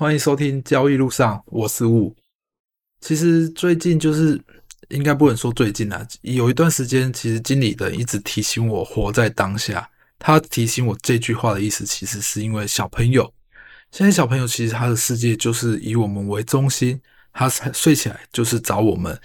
欢迎收听交易路上，我是雾。其实最近就是应该不能说最近啊，有一段时间，其实经理人一直提醒我活在当下。他提醒我这句话的意思，其实是因为小朋友，现在小朋友其实他的世界就是以我们为中心，他睡起来就是找我们。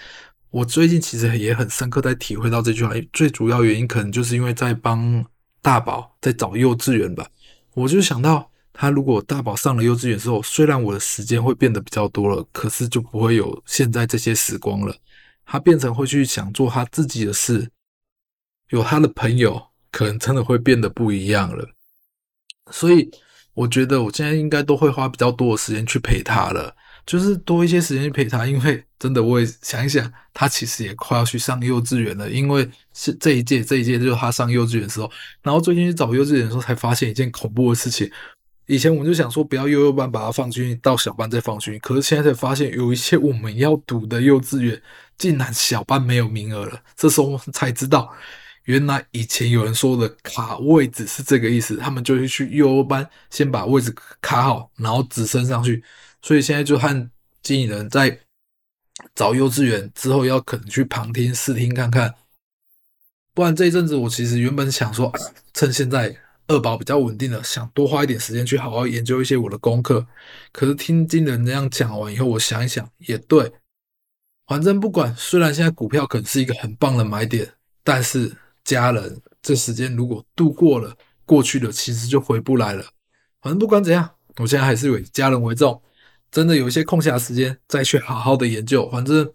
我最近其实也很深刻在体会到这句话，最主要原因可能就是因为在帮大宝在找幼稚园吧。我就想到，他如果大宝上了幼稚园之后，虽然我的时间会变得比较多了，可是就不会有现在这些时光了。他变成会去想做他自己的事，有他的朋友，可能真的会变得不一样了。所以我觉得我现在应该都会花比较多的时间去陪他了。就是多一些时间去陪他，因为真的我也想一想，他其实也快要去上幼稚园了。因为是这一届，这一届就是他上幼稚园的时候。然后最近去找幼稚园的时候，才发现一件恐怖的事情。以前我们就想说，不要幼幼班把它放进去，到小班再放进去。可是现在才发现，有一些我们要读的幼稚园，竟然小班没有名额了。这时候我们才知道，原来以前有人说的卡位置是这个意思。他们就会去幼幼班，先把位置卡好，然后直升上去。所以现在就和经理人在找幼稚园之后，要可能去旁听试听看看。不然这一阵子，我其实原本想说，趁现在二宝比较稳定了，想多花一点时间去好好研究一些我的功课。可是听经理人这样讲完以后，我想一想也对，反正不管，虽然现在股票可能是一个很棒的买点，但是家人这时间如果度过了过去了，其实就回不来了。反正不管怎样，我现在还是以家人为重。真的有一些空暇时间再去好好的研究，反正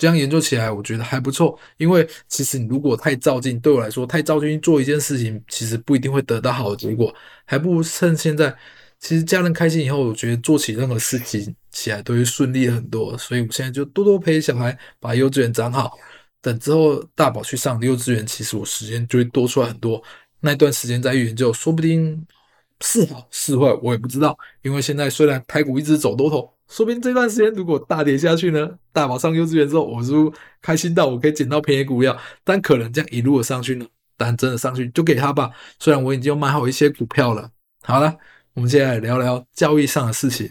这样研究起来，我觉得还不错。因为其实你如果太照进，对我来说太照进做一件事情，其实不一定会得到好的结果。还不如趁现在，其实家人开心以后，我觉得做起任何事情起来都会顺利很多。所以我现在就多多陪小孩，把幼稚园长好。等之后大宝去上幼稚园，其实我时间就会多出来很多。那段时间再研究，说不定。是好是坏，我也不知道。因为现在虽然台股一直走多头，说不定这段时间如果大跌下去呢，大宝上幼稚园之后，我是不是开心到我可以捡到便宜股票？但可能这样一路的上去呢，但真的上去就给他吧。虽然我已经买好一些股票了。好了，我们接下来聊聊交易上的事情。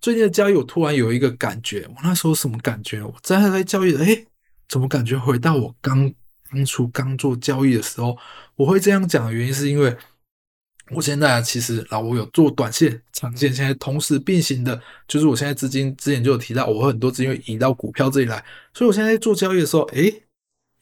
最近的交易，我突然有一个感觉，我那时候什么感觉？我在在交易，诶，怎么感觉回到我刚当初刚做交易的时候？我会这样讲的原因是因为。我现在啊，其实啊，我有做短线、长线，现在同时并行的，就是我现在资金之前就有提到，我很多资金会移到股票这里来，所以我现在在做交易的时候，诶，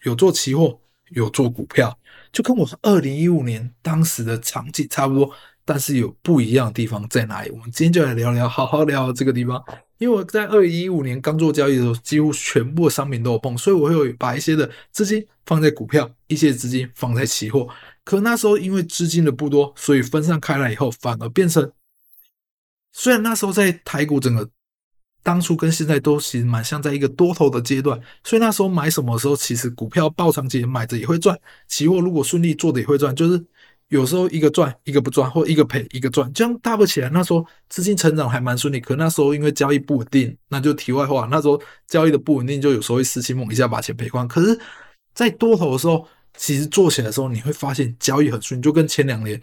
有做期货，有做股票，就跟我二零一五年当时的场景差不多，但是有不一样的地方在哪里？我们今天就来聊聊，好好聊聊这个地方。因为我在二零一五年刚做交易的时候，几乎全部的商品都有碰，所以我会把一些的资金放在股票，一些资金放在期货。可那时候因为资金的不多，所以分散开来以后，反而变成，虽然那时候在台股整个当初跟现在都其实蛮像在一个多头的阶段，所以那时候买什么时候，其实股票抱长期买着也会赚，期货如果顺利做的也会赚，就是有时候一个赚一个不赚，或一个赔一个赚，这样大不起来，那时候资金成长还蛮顺利。可那时候因为交易不稳定，那就题外话，那时候交易的不稳定，就有时候会失心疯一下把钱赔光。可是，在多头的时候。其实做起来的时候，你会发现交易很顺，就跟前两年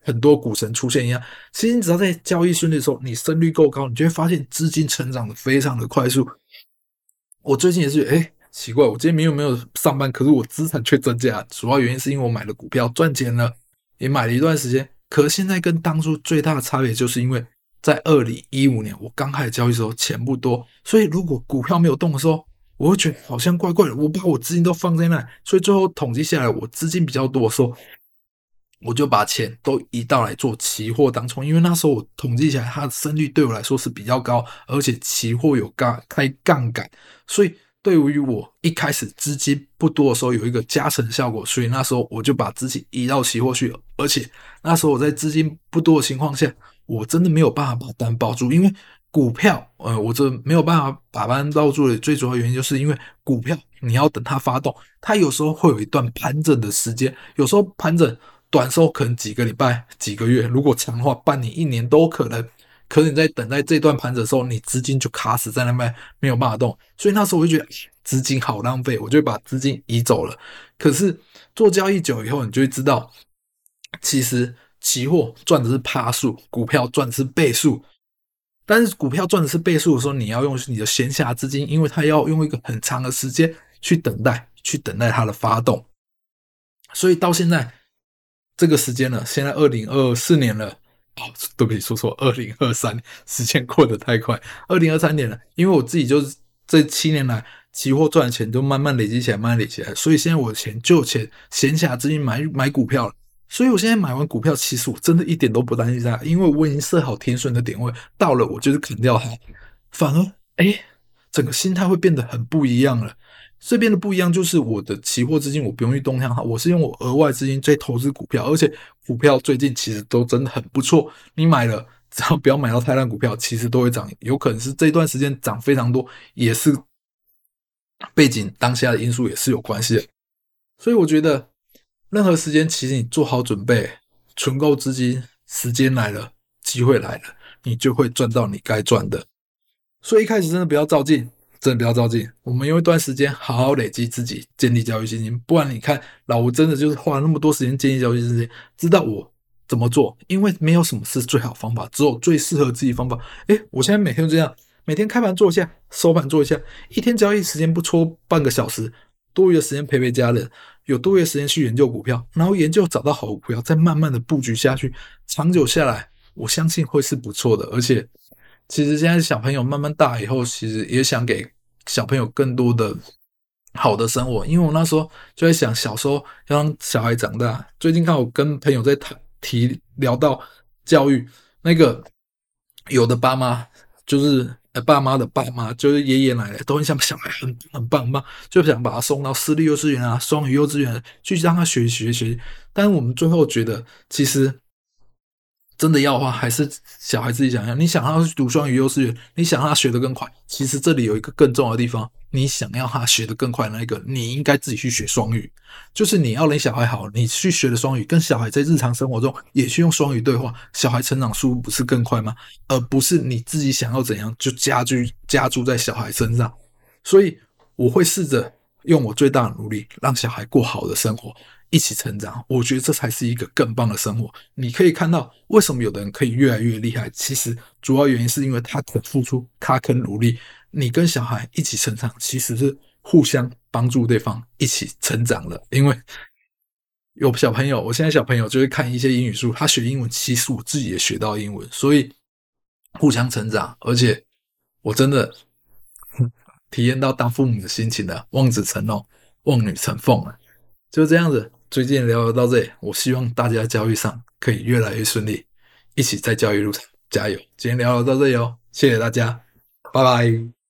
很多股神出现一样。其实你只要在交易顺利的时候，你胜率够高，你就会发现资金成长的非常的快速。我最近也是，哎，奇怪，我今天明明没有上班，可是我资产却增加。主要原因是因为我买了股票赚钱了，也买了一段时间。可现在跟当初最大的差别，就是因为在二零一五年我刚开始交易的时候钱不多，所以如果股票没有动的时候。我会觉得好像怪怪的，我把我资金都放在那，所以最后统计下来，我资金比较多的时候，我就把钱都移到来做期货当冲，因为那时候我统计起来，它的胜率对我来说是比较高，而且期货有杠开杠杆，所以对于我一开始资金不多的时候有一个加成效果，所以那时候我就把资金移到期货去了，而且那时候我在资金不多的情况下，我真的没有办法把单抱住，因为。股票，呃，我这没有办法把单抱住的最主要原因，就是因为股票你要等它发动，它有时候会有一段盘整的时间，有时候盘整短时候可能几个礼拜、几个月，如果长的话，半年、一年都可能。可是你在等待这段盘整的时候，你资金就卡死在那边，没有办法动，所以那时候我就觉得资金好浪费，我就把资金移走了。可是做交易久以后，你就会知道，其实期货赚的是趴数，股票赚的是倍数。但是股票赚的是倍数的时候，你要用你的闲暇资金，因为它要用一个很长的时间去等待，去等待它的发动。所以到现在这个时间了，现在二零二四年了，哦，对不起，说错，二零二三，时间过得太快，二零二三年了。因为我自己就是这七年来期货赚的钱都慢慢累积起来，慢慢累积起来，所以现在我的钱就有钱闲暇之余买买股票了。所以我现在买完股票，其实我真的一点都不担心它，因为我已经设好停损的点位，到了我就是砍掉它，反而哎，整个心态会变得很不一样了。这边的不一样就是我的期货资金我不用去动它，我是用我额外资金在投资股票，而且股票最近其实都真的很不错。你买了，只要不要买到太烂股票，其实都会涨，有可能是这段时间涨非常多，也是背景当下的因素也是有关系的。所以我觉得。任何时间，其实你做好准备，存够资金，时间来了，机会来了，你就会赚到你该赚的。所以一开始真的不要照进，真的不要照进。我们用一段时间好好累积自己，建立交易信心。不然你看，老吴真的就是花了那么多时间建立交易信心，知道我怎么做。因为没有什么是最好方法，只有最适合自己方法。诶，我现在每天都这样，每天开盘做一下，收盘做一下，一天交易时间不超半个小时。多余的时间陪陪家人，有多余的时间去研究股票，然后研究找到好股票，再慢慢的布局下去，长久下来，我相信会是不错的。而且，其实现在小朋友慢慢大以后，其实也想给小朋友更多的好的生活。因为我那时候就在想，小时候要让小孩长大。最近看我跟朋友在谈提聊到教育，那个有的爸妈就是。呃，爸妈的爸妈就是爷爷奶奶，都很想小孩很很棒很棒，就想把他送到私立幼稚园啊、双语幼稚园去让他学习学学。但是我们最后觉得，其实。真的要的话，还是小孩自己想要。你想要去读双语幼稚园，你想让他学得更快。其实这里有一个更重要的地方，你想要他学得更快，那一个你应该自己去学双语。就是你要你小孩好，你去学的双语，跟小孩在日常生活中也去用双语对话，小孩成长速度不是更快吗？而不是你自己想要怎样就加剧加注在小孩身上。所以我会试着用我最大的努力，让小孩过好的生活。一起成长，我觉得这才是一个更棒的生活。你可以看到，为什么有的人可以越来越厉害，其实主要原因是因为他肯付出，他肯努力。你跟小孩一起成长，其实是互相帮助对方一起成长了。因为有小朋友，我现在小朋友就会看一些英语书，他学英文，其实我自己也学到英文，所以互相成长。而且我真的体验到当父母的心情了，望子成龙，望女成凤了，就这样子。最近聊到这里，我希望大家交易上可以越来越顺利，一起在交易路上加油。今天聊到这里哦，谢谢大家，拜拜。